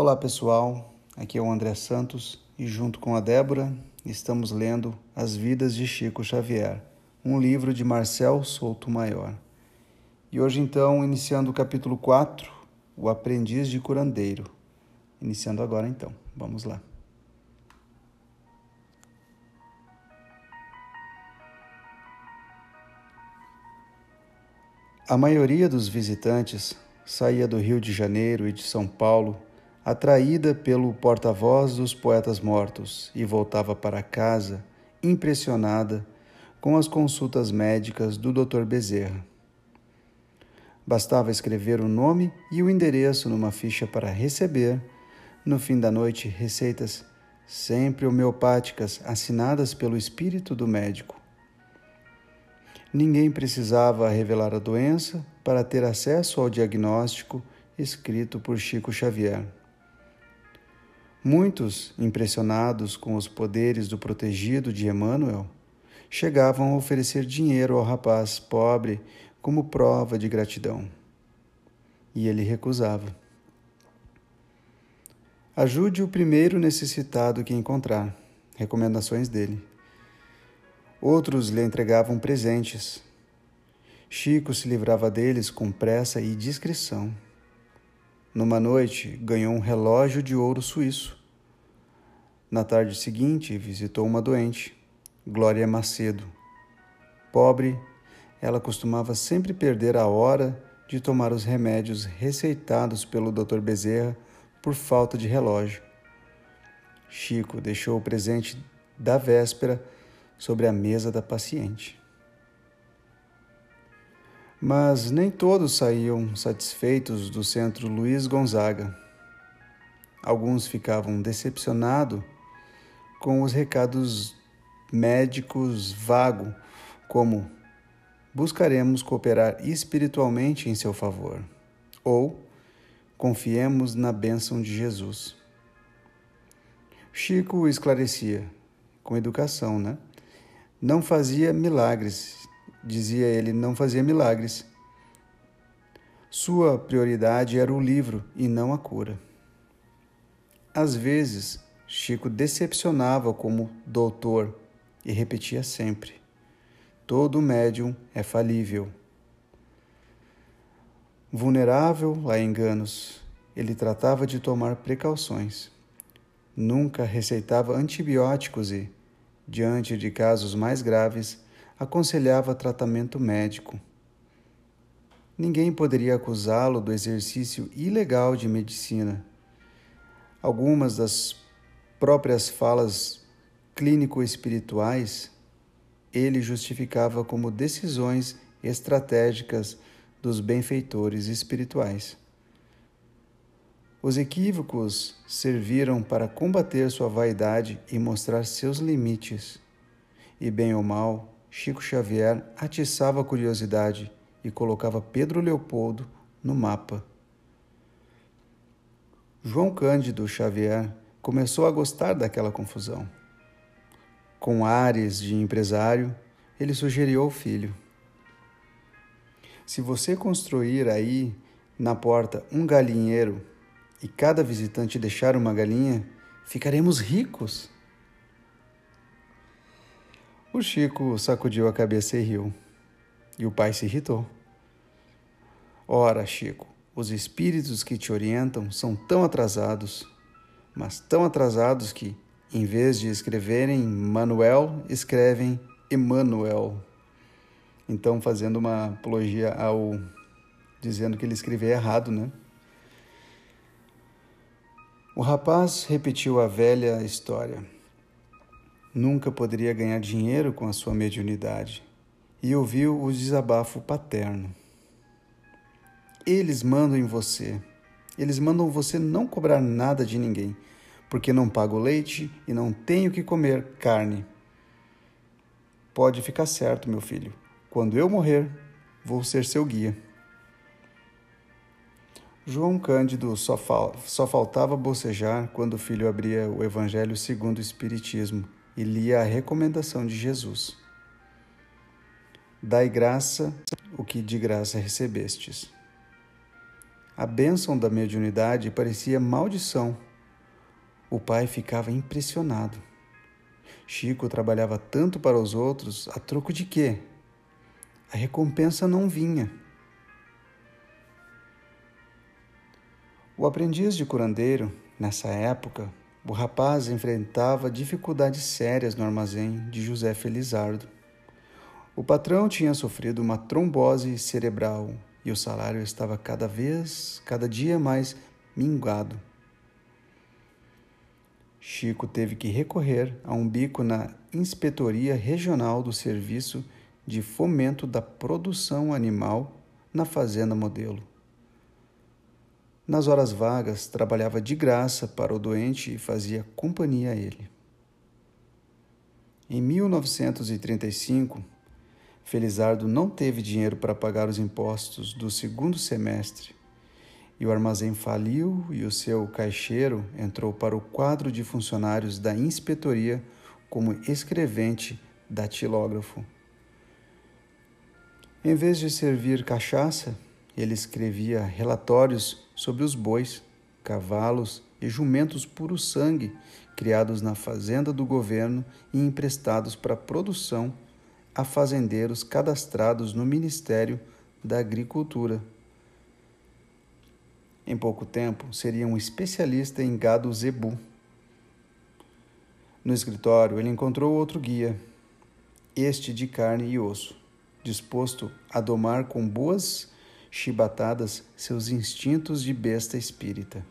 Olá pessoal, aqui é o André Santos e junto com a Débora estamos lendo As Vidas de Chico Xavier, um livro de Marcel Souto Maior. E hoje então, iniciando o capítulo 4, O Aprendiz de Curandeiro. Iniciando agora então, vamos lá. A maioria dos visitantes saía do Rio de Janeiro e de São Paulo, atraída pelo porta-voz dos poetas mortos, e voltava para casa impressionada com as consultas médicas do Dr. Bezerra. Bastava escrever o nome e o endereço numa ficha para receber, no fim da noite, receitas sempre homeopáticas assinadas pelo espírito do médico. Ninguém precisava revelar a doença para ter acesso ao diagnóstico escrito por Chico Xavier. Muitos, impressionados com os poderes do protegido de Emmanuel, chegavam a oferecer dinheiro ao rapaz pobre como prova de gratidão. E ele recusava. Ajude o primeiro necessitado que encontrar. Recomendações dele. Outros lhe entregavam presentes. Chico se livrava deles com pressa e discrição. Numa noite, ganhou um relógio de ouro suíço. Na tarde seguinte, visitou uma doente, Glória Macedo. Pobre, ela costumava sempre perder a hora de tomar os remédios receitados pelo Dr. Bezerra por falta de relógio. Chico deixou o presente da véspera sobre a mesa da paciente. Mas nem todos saíam satisfeitos do centro Luiz Gonzaga. Alguns ficavam decepcionados com os recados médicos vago, como buscaremos cooperar espiritualmente em seu favor, ou confiemos na bênção de Jesus. Chico esclarecia, com educação, né? não fazia milagres, dizia ele, não fazia milagres. Sua prioridade era o livro e não a cura. Às vezes, Chico decepcionava como doutor e repetia sempre: todo médium é falível. Vulnerável a enganos, ele tratava de tomar precauções. Nunca receitava antibióticos e, diante de casos mais graves, aconselhava tratamento médico. Ninguém poderia acusá-lo do exercício ilegal de medicina. Algumas das próprias falas clínico-espirituais ele justificava como decisões estratégicas dos benfeitores espirituais. Os equívocos serviram para combater sua vaidade e mostrar seus limites. E, bem ou mal, Chico Xavier atiçava a curiosidade e colocava Pedro Leopoldo no mapa. João Cândido Xavier começou a gostar daquela confusão. Com ares de empresário, ele sugeriu ao filho: Se você construir aí na porta um galinheiro e cada visitante deixar uma galinha, ficaremos ricos. O Chico sacudiu a cabeça e riu. E o pai se irritou. Ora, Chico, os espíritos que te orientam são tão atrasados, mas tão atrasados que, em vez de escreverem Manuel, escrevem Emmanuel. Então, fazendo uma apologia ao. dizendo que ele escreveu errado, né? O rapaz repetiu a velha história. Nunca poderia ganhar dinheiro com a sua mediunidade e ouviu o desabafo paterno. Eles mandam em você. Eles mandam você não cobrar nada de ninguém, porque não pago leite e não tenho que comer carne. Pode ficar certo, meu filho. Quando eu morrer, vou ser seu guia. João Cândido só, fal só faltava bocejar quando o filho abria o Evangelho segundo o Espiritismo e lia a recomendação de Jesus. Dai graça o que de graça recebestes. A bênção da mediunidade parecia maldição. O pai ficava impressionado. Chico trabalhava tanto para os outros, a troco de quê? A recompensa não vinha. O aprendiz de curandeiro, nessa época, o rapaz enfrentava dificuldades sérias no armazém de José Felizardo. O patrão tinha sofrido uma trombose cerebral e o salário estava cada vez, cada dia mais minguado. Chico teve que recorrer a um bico na Inspetoria Regional do Serviço de Fomento da Produção Animal na Fazenda Modelo. Nas horas vagas, trabalhava de graça para o doente e fazia companhia a ele. Em 1935, Felizardo não teve dinheiro para pagar os impostos do segundo semestre e o armazém faliu e o seu caixeiro entrou para o quadro de funcionários da inspetoria como escrevente datilógrafo. Em vez de servir cachaça, ele escrevia relatórios sobre os bois, cavalos e jumentos puro sangue criados na fazenda do governo e emprestados para produção a fazendeiros cadastrados no Ministério da Agricultura. Em pouco tempo, seria um especialista em gado zebu. No escritório, ele encontrou outro guia, este de carne e osso, disposto a domar com boas chibatadas seus instintos de besta espírita.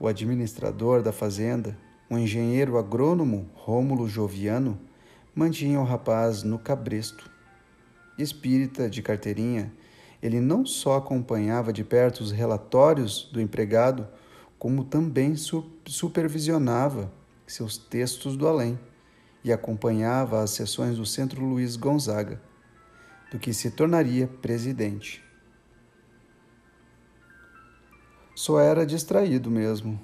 O administrador da fazenda, o engenheiro agrônomo Rômulo Joviano, mantinha o rapaz no cabresto. Espírita de carteirinha, ele não só acompanhava de perto os relatórios do empregado, como também supervisionava seus textos do além e acompanhava as sessões do Centro Luiz Gonzaga do que se tornaria presidente. Só era distraído mesmo.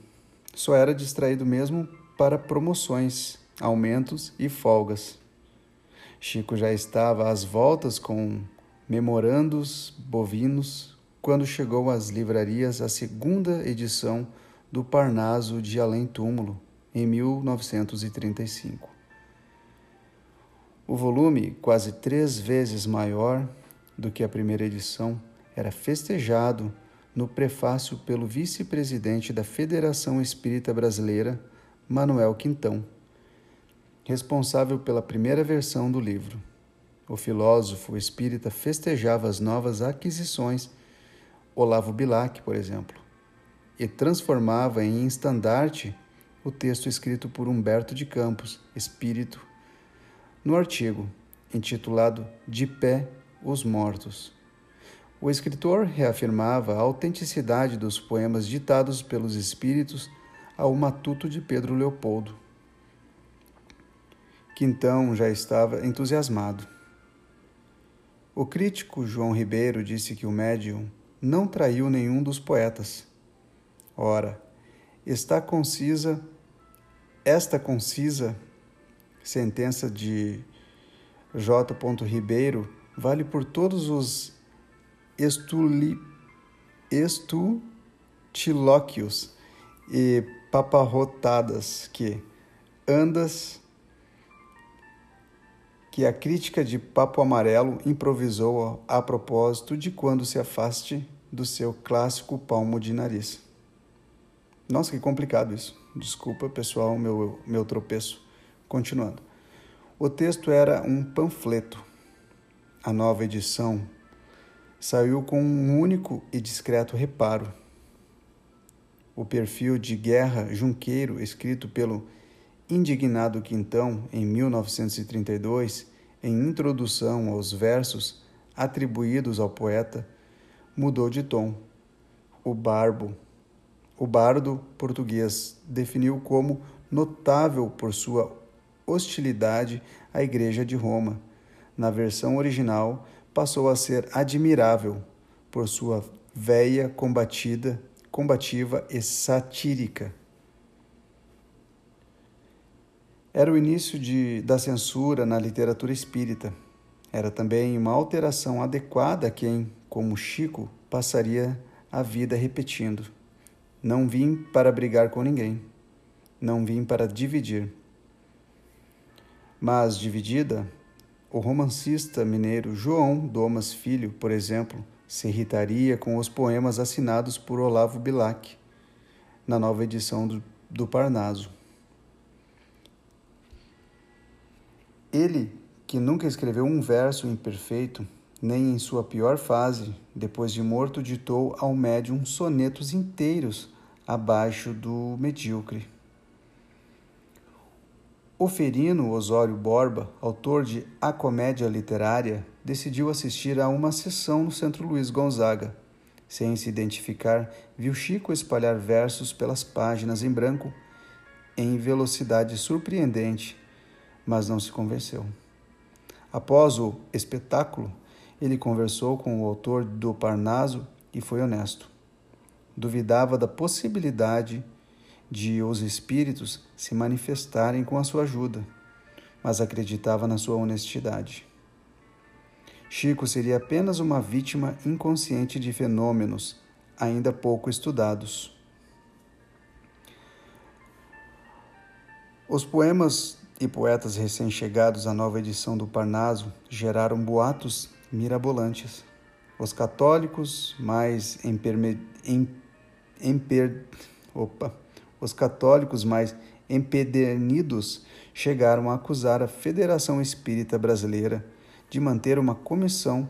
Só era distraído mesmo para promoções, aumentos e folgas. Chico já estava às voltas com memorandos bovinos quando chegou às livrarias a segunda edição do Parnaso de Além Túmulo, em 1935. O volume, quase três vezes maior do que a primeira edição, era festejado no prefácio pelo vice-presidente da Federação Espírita Brasileira, Manuel Quintão, responsável pela primeira versão do livro. O filósofo espírita festejava as novas aquisições, Olavo Bilac, por exemplo, e transformava em estandarte o texto escrito por Humberto de Campos, espírito no artigo, intitulado De Pé os Mortos, o escritor reafirmava a autenticidade dos poemas ditados pelos espíritos ao matuto de Pedro Leopoldo, que então já estava entusiasmado. O crítico João Ribeiro disse que o médium não traiu nenhum dos poetas. Ora, está concisa, esta concisa sentença de J. Ribeiro vale por todos os estuli, estutilóquios e paparrotadas que andas que a crítica de Papo Amarelo improvisou a propósito de quando se afaste do seu clássico palmo de nariz. Nossa, que complicado isso. Desculpa, pessoal, meu, meu tropeço. Continuando. O texto era um panfleto. A nova edição saiu com um único e discreto reparo. O perfil de Guerra Junqueiro, escrito pelo indignado Quintão em 1932, em introdução aos versos atribuídos ao poeta, mudou de tom. O barbo, o bardo português definiu como notável por sua hostilidade à Igreja de Roma. Na versão original, passou a ser admirável por sua véia combatida, combativa e satírica. Era o início de, da censura na literatura espírita. Era também uma alteração adequada a quem, como Chico, passaria a vida repetindo: Não vim para brigar com ninguém, não vim para dividir. Mas, dividida, o romancista mineiro João Domas Filho, por exemplo, se irritaria com os poemas assinados por Olavo Bilac na nova edição do, do Parnaso. Ele, que nunca escreveu um verso imperfeito, nem em sua pior fase, depois de morto, ditou ao médium sonetos inteiros abaixo do medíocre. O ferino Osório Borba, autor de A Comédia Literária, decidiu assistir a uma sessão no Centro Luiz Gonzaga. Sem se identificar, viu Chico espalhar versos pelas páginas em branco em velocidade surpreendente, mas não se convenceu. Após o espetáculo, ele conversou com o autor do Parnaso e foi honesto. Duvidava da possibilidade de os espíritos se manifestarem com a sua ajuda, mas acreditava na sua honestidade. Chico seria apenas uma vítima inconsciente de fenômenos ainda pouco estudados. Os poemas e poetas recém-chegados à nova edição do Parnaso geraram boatos mirabolantes. Os católicos mais emper, opa, os católicos mais empedernidos chegaram a acusar a Federação Espírita Brasileira de manter uma comissão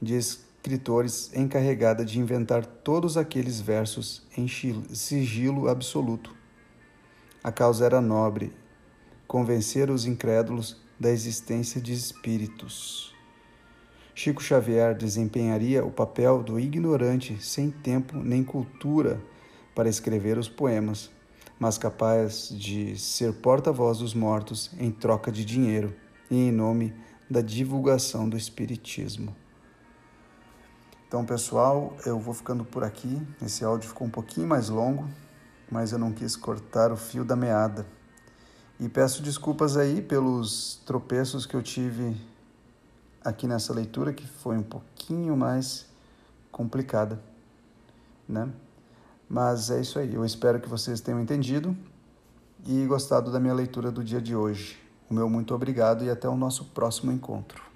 de escritores encarregada de inventar todos aqueles versos em sigilo absoluto. A causa era nobre, convencer os incrédulos da existência de espíritos. Chico Xavier desempenharia o papel do ignorante sem tempo nem cultura para escrever os poemas, mas capaz de ser porta-voz dos mortos em troca de dinheiro e em nome da divulgação do Espiritismo. Então, pessoal, eu vou ficando por aqui. Esse áudio ficou um pouquinho mais longo, mas eu não quis cortar o fio da meada. E peço desculpas aí pelos tropeços que eu tive aqui nessa leitura, que foi um pouquinho mais complicada, né? Mas é isso aí. Eu espero que vocês tenham entendido e gostado da minha leitura do dia de hoje. O meu muito obrigado e até o nosso próximo encontro.